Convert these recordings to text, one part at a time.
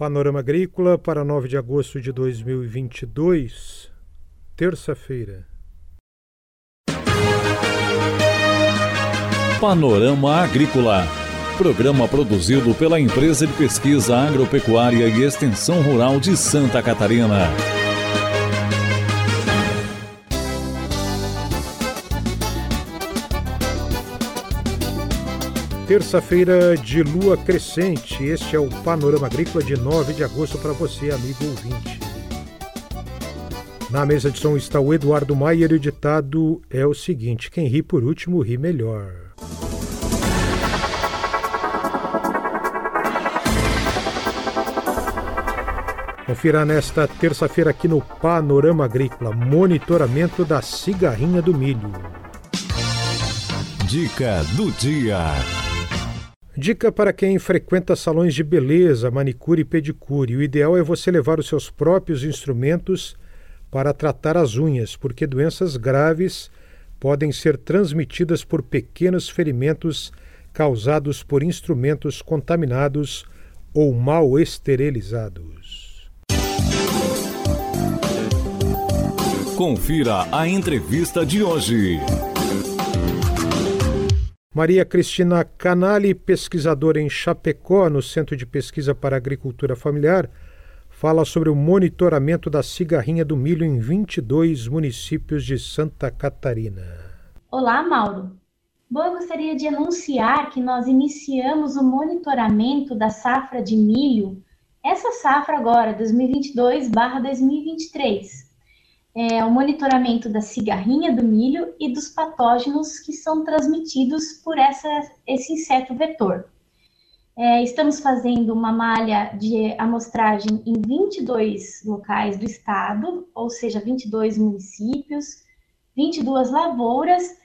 Panorama Agrícola para 9 de agosto de 2022, terça-feira. Panorama Agrícola. Programa produzido pela Empresa de Pesquisa Agropecuária e Extensão Rural de Santa Catarina. Terça-feira de lua crescente. Este é o Panorama Agrícola de 9 de agosto para você, amigo ouvinte. Na mesa de som está o Eduardo Maier e o ditado é o seguinte: quem ri por último ri melhor. Confira nesta terça-feira aqui no Panorama Agrícola: monitoramento da cigarrinha do milho. Dica do dia. Dica para quem frequenta salões de beleza, manicure e pedicure. O ideal é você levar os seus próprios instrumentos para tratar as unhas, porque doenças graves podem ser transmitidas por pequenos ferimentos causados por instrumentos contaminados ou mal esterilizados. Confira a entrevista de hoje. Maria Cristina Canali, pesquisadora em Chapecó, no Centro de Pesquisa para Agricultura Familiar, fala sobre o monitoramento da cigarrinha do milho em 22 municípios de Santa Catarina. Olá, Mauro. Bom, eu gostaria de anunciar que nós iniciamos o monitoramento da safra de milho, essa safra agora, 2022/2023 é, o monitoramento da cigarrinha do milho e dos patógenos que são transmitidos por essa, esse inseto vetor. É, estamos fazendo uma malha de amostragem em 22 locais do estado, ou seja, 22 municípios, 22 lavouras,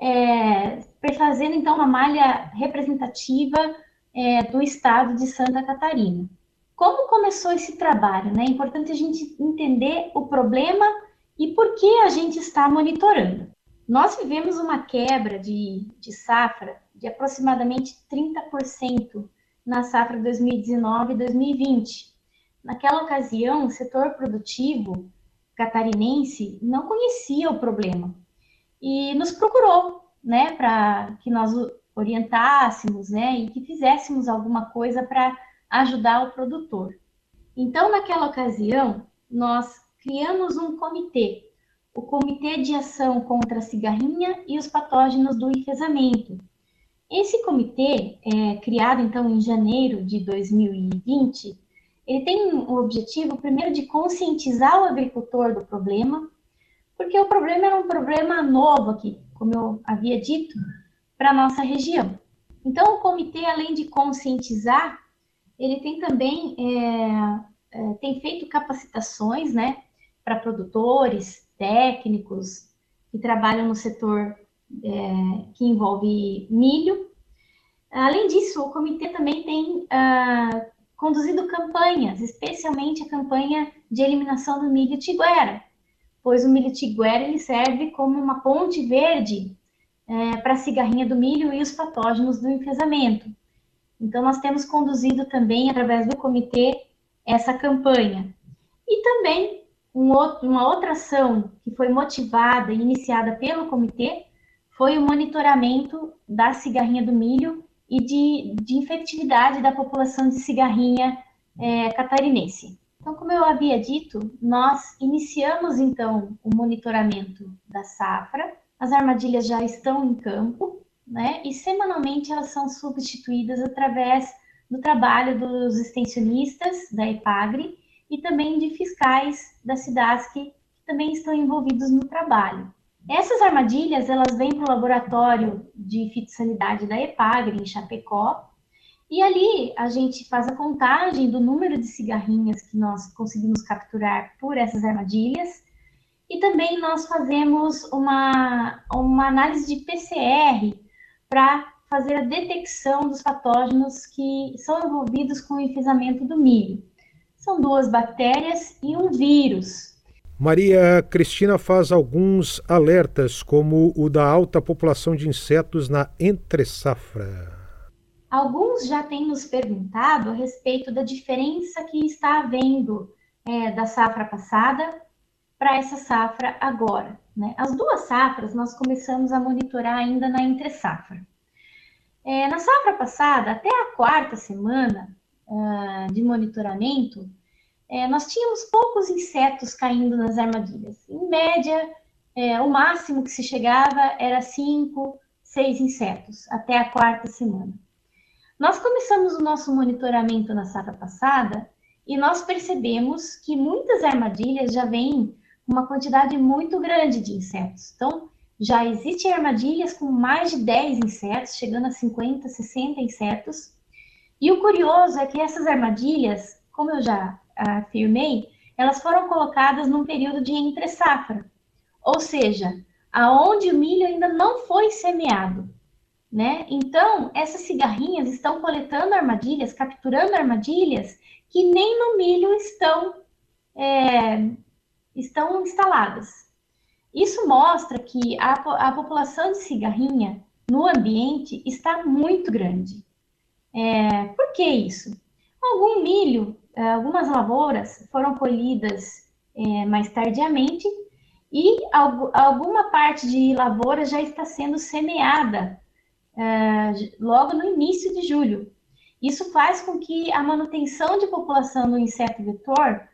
é, fazendo então uma malha representativa é, do estado de Santa Catarina. Como começou esse trabalho? Né? É importante a gente entender o problema e por que a gente está monitorando? Nós vivemos uma quebra de, de safra de aproximadamente 30% na safra 2019-2020. Naquela ocasião, o setor produtivo catarinense não conhecia o problema e nos procurou, né, para que nós orientássemos, né, e que fizéssemos alguma coisa para ajudar o produtor. Então, naquela ocasião, nós criamos um comitê, o Comitê de Ação contra a Cigarrinha e os Patógenos do Enfesamento. Esse comitê, é, criado então em janeiro de 2020, ele tem o objetivo, primeiro, de conscientizar o agricultor do problema, porque o problema era um problema novo aqui, como eu havia dito, para a nossa região. Então, o comitê, além de conscientizar, ele tem também é, é, tem feito capacitações, né, para produtores, técnicos que trabalham no setor é, que envolve milho. Além disso, o comitê também tem ah, conduzido campanhas, especialmente a campanha de eliminação do milho tiguera, pois o milho tiguera ele serve como uma ponte verde é, para a cigarrinha do milho e os patógenos do enfesamento. Então, nós temos conduzido também, através do comitê, essa campanha. E também um outro, uma outra ação que foi motivada e iniciada pelo comitê foi o monitoramento da cigarrinha do milho e de, de infectividade da população de cigarrinha é, catarinense. Então, como eu havia dito, nós iniciamos então o monitoramento da safra. As armadilhas já estão em campo, né? E semanalmente elas são substituídas através do trabalho dos extensionistas da EPAGRE e também de fiscais da cidade que também estão envolvidos no trabalho. Essas armadilhas, elas vêm para o laboratório de fitossanidade da EPAGRE, em Chapecó, e ali a gente faz a contagem do número de cigarrinhas que nós conseguimos capturar por essas armadilhas, e também nós fazemos uma, uma análise de PCR para fazer a detecção dos patógenos que são envolvidos com o enfesamento do milho. São duas bactérias e um vírus. Maria Cristina faz alguns alertas, como o da alta população de insetos na entre-safra. Alguns já têm nos perguntado a respeito da diferença que está havendo é, da safra passada para essa safra agora. Né? As duas safras nós começamos a monitorar ainda na entre safra. É, na safra passada, até a quarta semana uh, de monitoramento, é, nós tínhamos poucos insetos caindo nas armadilhas. Em média, é, o máximo que se chegava era cinco, seis insetos, até a quarta semana. Nós começamos o nosso monitoramento na safra passada e nós percebemos que muitas armadilhas já vêm com uma quantidade muito grande de insetos. Então, já existem armadilhas com mais de 10 insetos, chegando a 50, 60 insetos. E o curioso é que essas armadilhas, como eu já afirmei, elas foram colocadas num período de entre safra, ou seja, aonde o milho ainda não foi semeado né? Então, essas cigarrinhas estão coletando armadilhas, capturando armadilhas que nem no milho estão, é, estão instaladas. Isso mostra que a, a, população de cigarrinha no ambiente está muito grande. É, por que isso? Algum milho, algumas lavouras foram colhidas é, mais tardiamente e alguma parte de lavoura já está sendo semeada é, logo no início de julho. Isso faz com que a manutenção de população do inseto vetor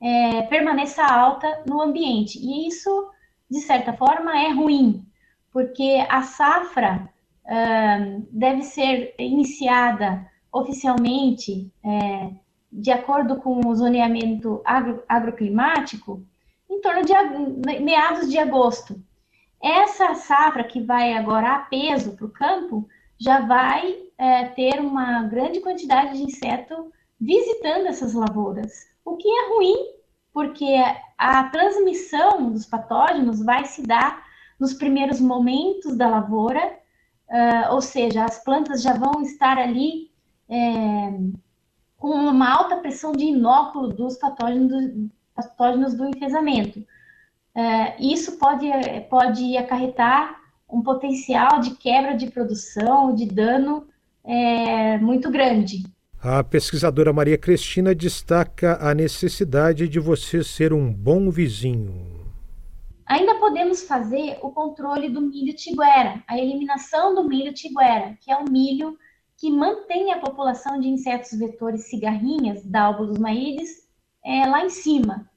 é, permaneça alta no ambiente. E isso, de certa forma, é ruim, porque a safra é, deve ser iniciada oficialmente é, de acordo com o zoneamento agro, agroclimático em torno de meados de agosto. Essa safra que vai agora a peso para o campo já vai é, ter uma grande quantidade de inseto visitando essas lavouras, o que é ruim, porque a transmissão dos patógenos vai se dar nos primeiros momentos da lavoura, uh, ou seja, as plantas já vão estar ali é, com uma alta pressão de inóculo dos patógenos, patógenos do enfesamento. É, isso pode, pode acarretar um potencial de quebra de produção, de dano é, muito grande. A pesquisadora Maria Cristina destaca a necessidade de você ser um bom vizinho. Ainda podemos fazer o controle do milho tiguera, a eliminação do milho tiguera, que é o milho que mantém a população de insetos vetores cigarrinhas, dálbulos maídes, é, lá em cima.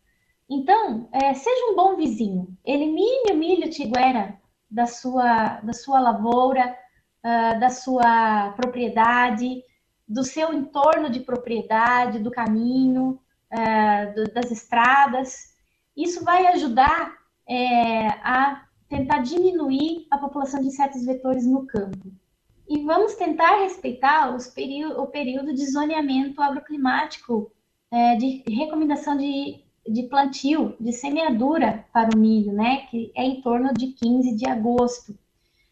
Então, é, seja um bom vizinho. Elimine o milho tiguera da sua, da sua lavoura, uh, da sua propriedade, do seu entorno de propriedade, do caminho, uh, do, das estradas. Isso vai ajudar é, a tentar diminuir a população de insetos vetores no campo. E vamos tentar respeitar o período de zoneamento agroclimático, é, de recomendação de de plantio, de semeadura para o milho, né, que é em torno de 15 de agosto.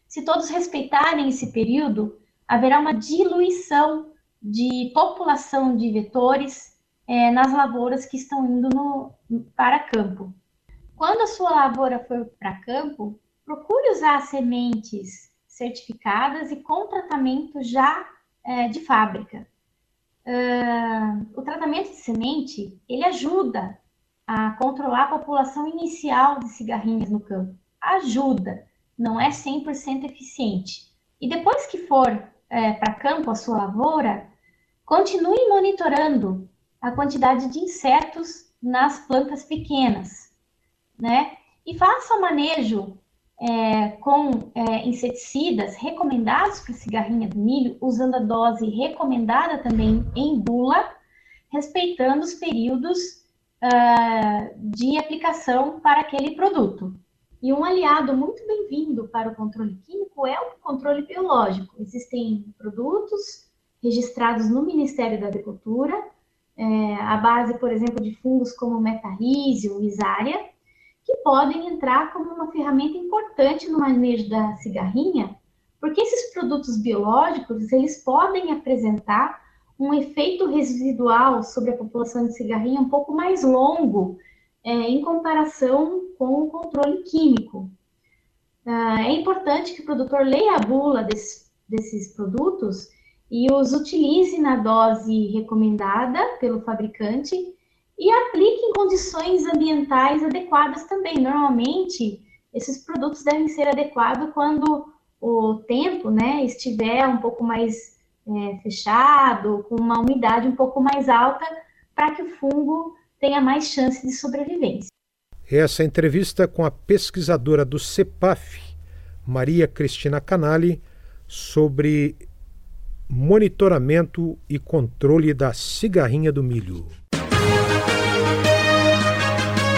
Se todos respeitarem esse período, haverá uma diluição de população de vetores é, nas lavouras que estão indo no, para campo. Quando a sua lavoura for para campo, procure usar sementes certificadas e com tratamento já é, de fábrica. Uh, o tratamento de semente ele ajuda a controlar a população inicial de cigarrinhas no campo. Ajuda, não é 100% eficiente. E depois que for é, para campo a sua lavoura, continue monitorando a quantidade de insetos nas plantas pequenas, né? E faça o manejo é, com é, inseticidas recomendados para cigarrinha do milho, usando a dose recomendada também em bula, respeitando os períodos uh, de aplicação para aquele produto. E um aliado muito bem-vindo para o controle químico é o controle biológico. Existem produtos registrados no Ministério da Agricultura, é, à base, por exemplo, de fungos como metarrísio, isária, que podem entrar como uma ferramenta importante no manejo da cigarrinha, porque esses produtos biológicos eles podem apresentar um efeito residual sobre a população de cigarrinha um pouco mais longo é, em comparação com o controle químico. Ah, é importante que o produtor leia a bula desse, desses produtos e os utilize na dose recomendada pelo fabricante e aplique em condições ambientais adequadas também. Normalmente, esses produtos devem ser adequados quando o tempo né, estiver um pouco mais é, fechado, com uma umidade um pouco mais alta, para que o fungo tenha mais chance de sobrevivência. Essa entrevista com a pesquisadora do CEPAF, Maria Cristina Canali, sobre monitoramento e controle da cigarrinha do milho.